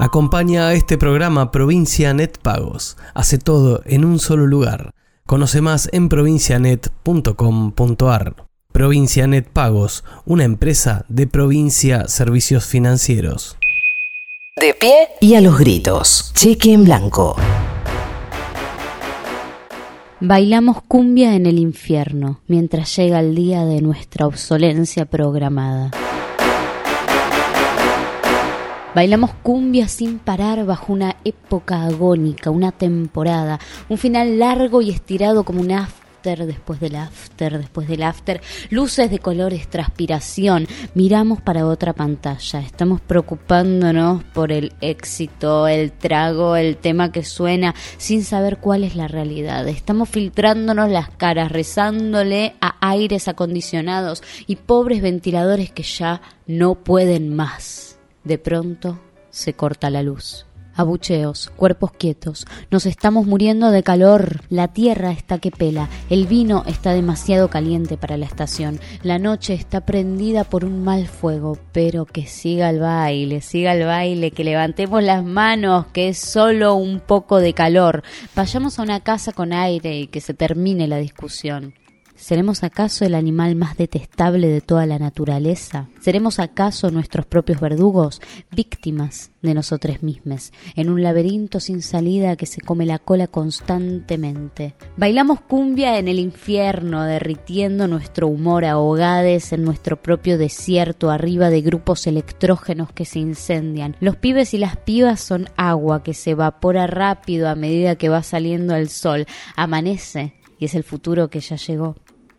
Acompaña a este programa Provincia Net Pagos. Hace todo en un solo lugar. Conoce más en provincianet.com.ar. Provincia Net Pagos, una empresa de Provincia Servicios Financieros. De pie y a los gritos. Cheque en blanco. Bailamos cumbia en el infierno mientras llega el día de nuestra obsolencia programada. Bailamos cumbia sin parar bajo una época agónica, una temporada, un final largo y estirado como un after después del after, después del after, luces de colores, transpiración. Miramos para otra pantalla, estamos preocupándonos por el éxito, el trago, el tema que suena, sin saber cuál es la realidad. Estamos filtrándonos las caras, rezándole a aires acondicionados y pobres ventiladores que ya no pueden más. De pronto se corta la luz. Abucheos, cuerpos quietos, nos estamos muriendo de calor, la tierra está que pela, el vino está demasiado caliente para la estación, la noche está prendida por un mal fuego, pero que siga el baile, siga el baile, que levantemos las manos, que es solo un poco de calor, vayamos a una casa con aire y que se termine la discusión. ¿Seremos acaso el animal más detestable de toda la naturaleza? ¿Seremos acaso nuestros propios verdugos, víctimas de nosotros mismos, en un laberinto sin salida que se come la cola constantemente? Bailamos cumbia en el infierno, derritiendo nuestro humor ahogades en nuestro propio desierto, arriba de grupos electrógenos que se incendian. Los pibes y las pibas son agua que se evapora rápido a medida que va saliendo el sol. Amanece y es el futuro que ya llegó.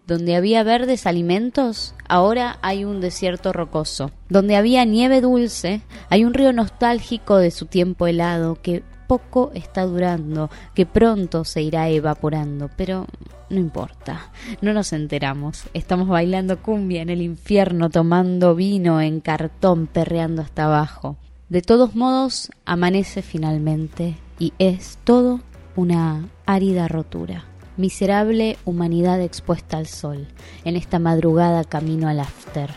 Donde había verdes alimentos, ahora hay un desierto rocoso. Donde había nieve dulce, hay un río nostálgico de su tiempo helado que poco está durando, que pronto se irá evaporando, pero no importa, no nos enteramos. Estamos bailando cumbia en el infierno, tomando vino en cartón, perreando hasta abajo. De todos modos, amanece finalmente y es todo una árida rotura miserable humanidad expuesta al sol, en esta madrugada camino al after.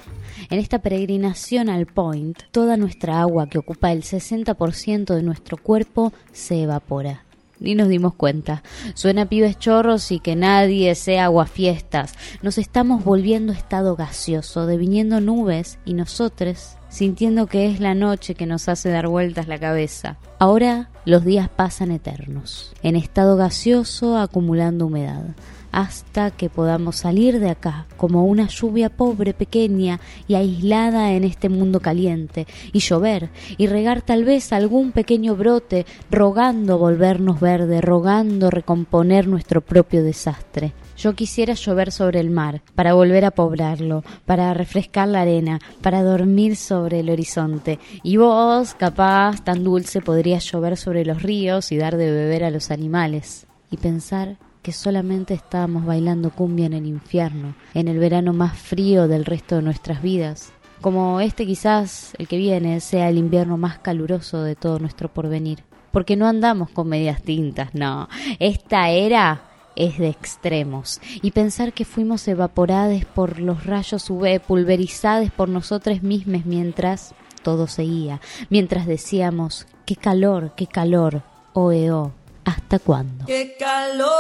En esta peregrinación al point, toda nuestra agua que ocupa el 60% de nuestro cuerpo se evapora. Ni nos dimos cuenta. Suena pibes chorros y que nadie sea aguafiestas. Nos estamos volviendo estado gaseoso, deviniendo nubes y nosotros sintiendo que es la noche que nos hace dar vueltas la cabeza. Ahora los días pasan eternos, en estado gaseoso acumulando humedad, hasta que podamos salir de acá como una lluvia pobre, pequeña y aislada en este mundo caliente, y llover, y regar tal vez algún pequeño brote, rogando volvernos verde, rogando recomponer nuestro propio desastre. Yo quisiera llover sobre el mar, para volver a poblarlo, para refrescar la arena, para dormir sobre el horizonte. Y vos, capaz, tan dulce, podrías llover sobre los ríos y dar de beber a los animales. Y pensar que solamente estábamos bailando cumbia en el infierno, en el verano más frío del resto de nuestras vidas. Como este quizás, el que viene, sea el invierno más caluroso de todo nuestro porvenir. Porque no andamos con medias tintas, no. Esta era es de extremos y pensar que fuimos evaporados por los rayos UV, pulverizados por nosotros mismos mientras todo seguía, mientras decíamos, qué calor, qué calor, oeo, ¿hasta cuándo? ¡Qué calor!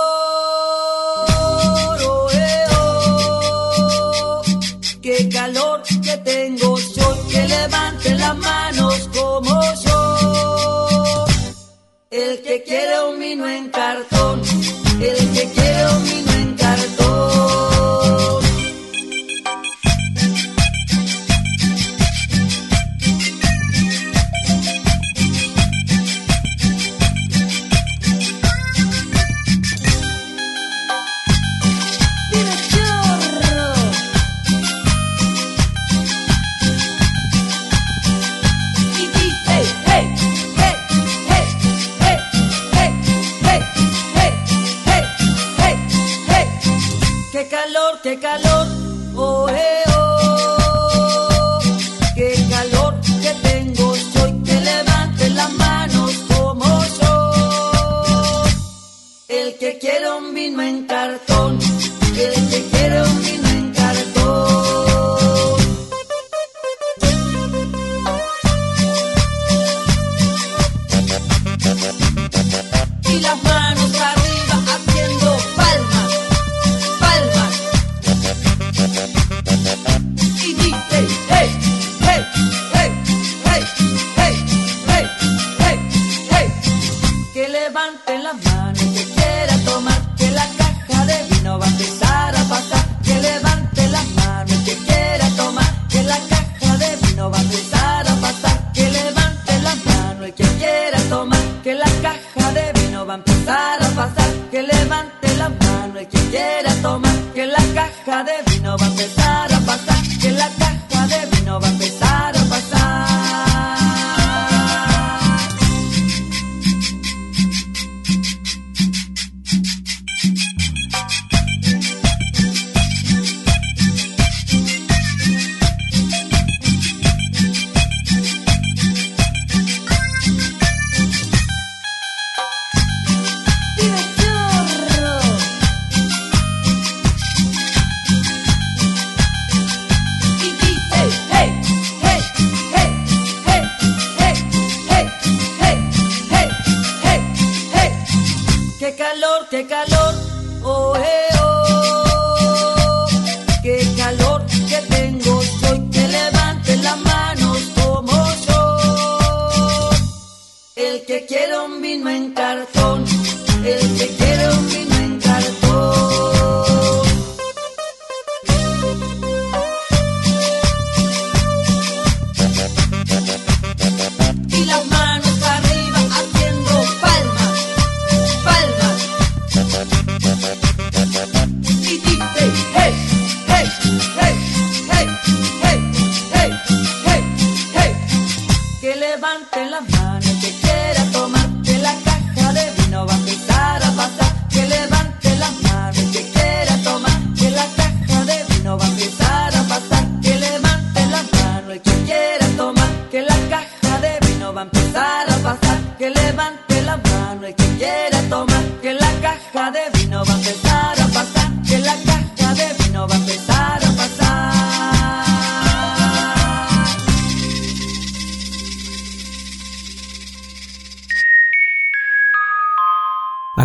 ¡Qué calor que tengo yo! Que levante las manos como yo. El que quiere un vino en cartón el que quiere un vino qué calor, oh, eh, caja de vino va a empezar. Take a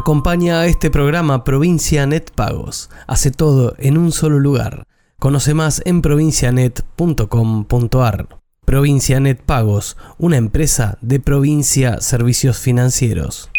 Acompaña a este programa Provincia Net Pagos. Hace todo en un solo lugar. Conoce más en provincianet.com.ar. Provincia Net Pagos, una empresa de Provincia Servicios Financieros.